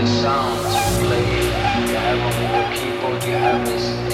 the sounds you play. You have only the people. you have this.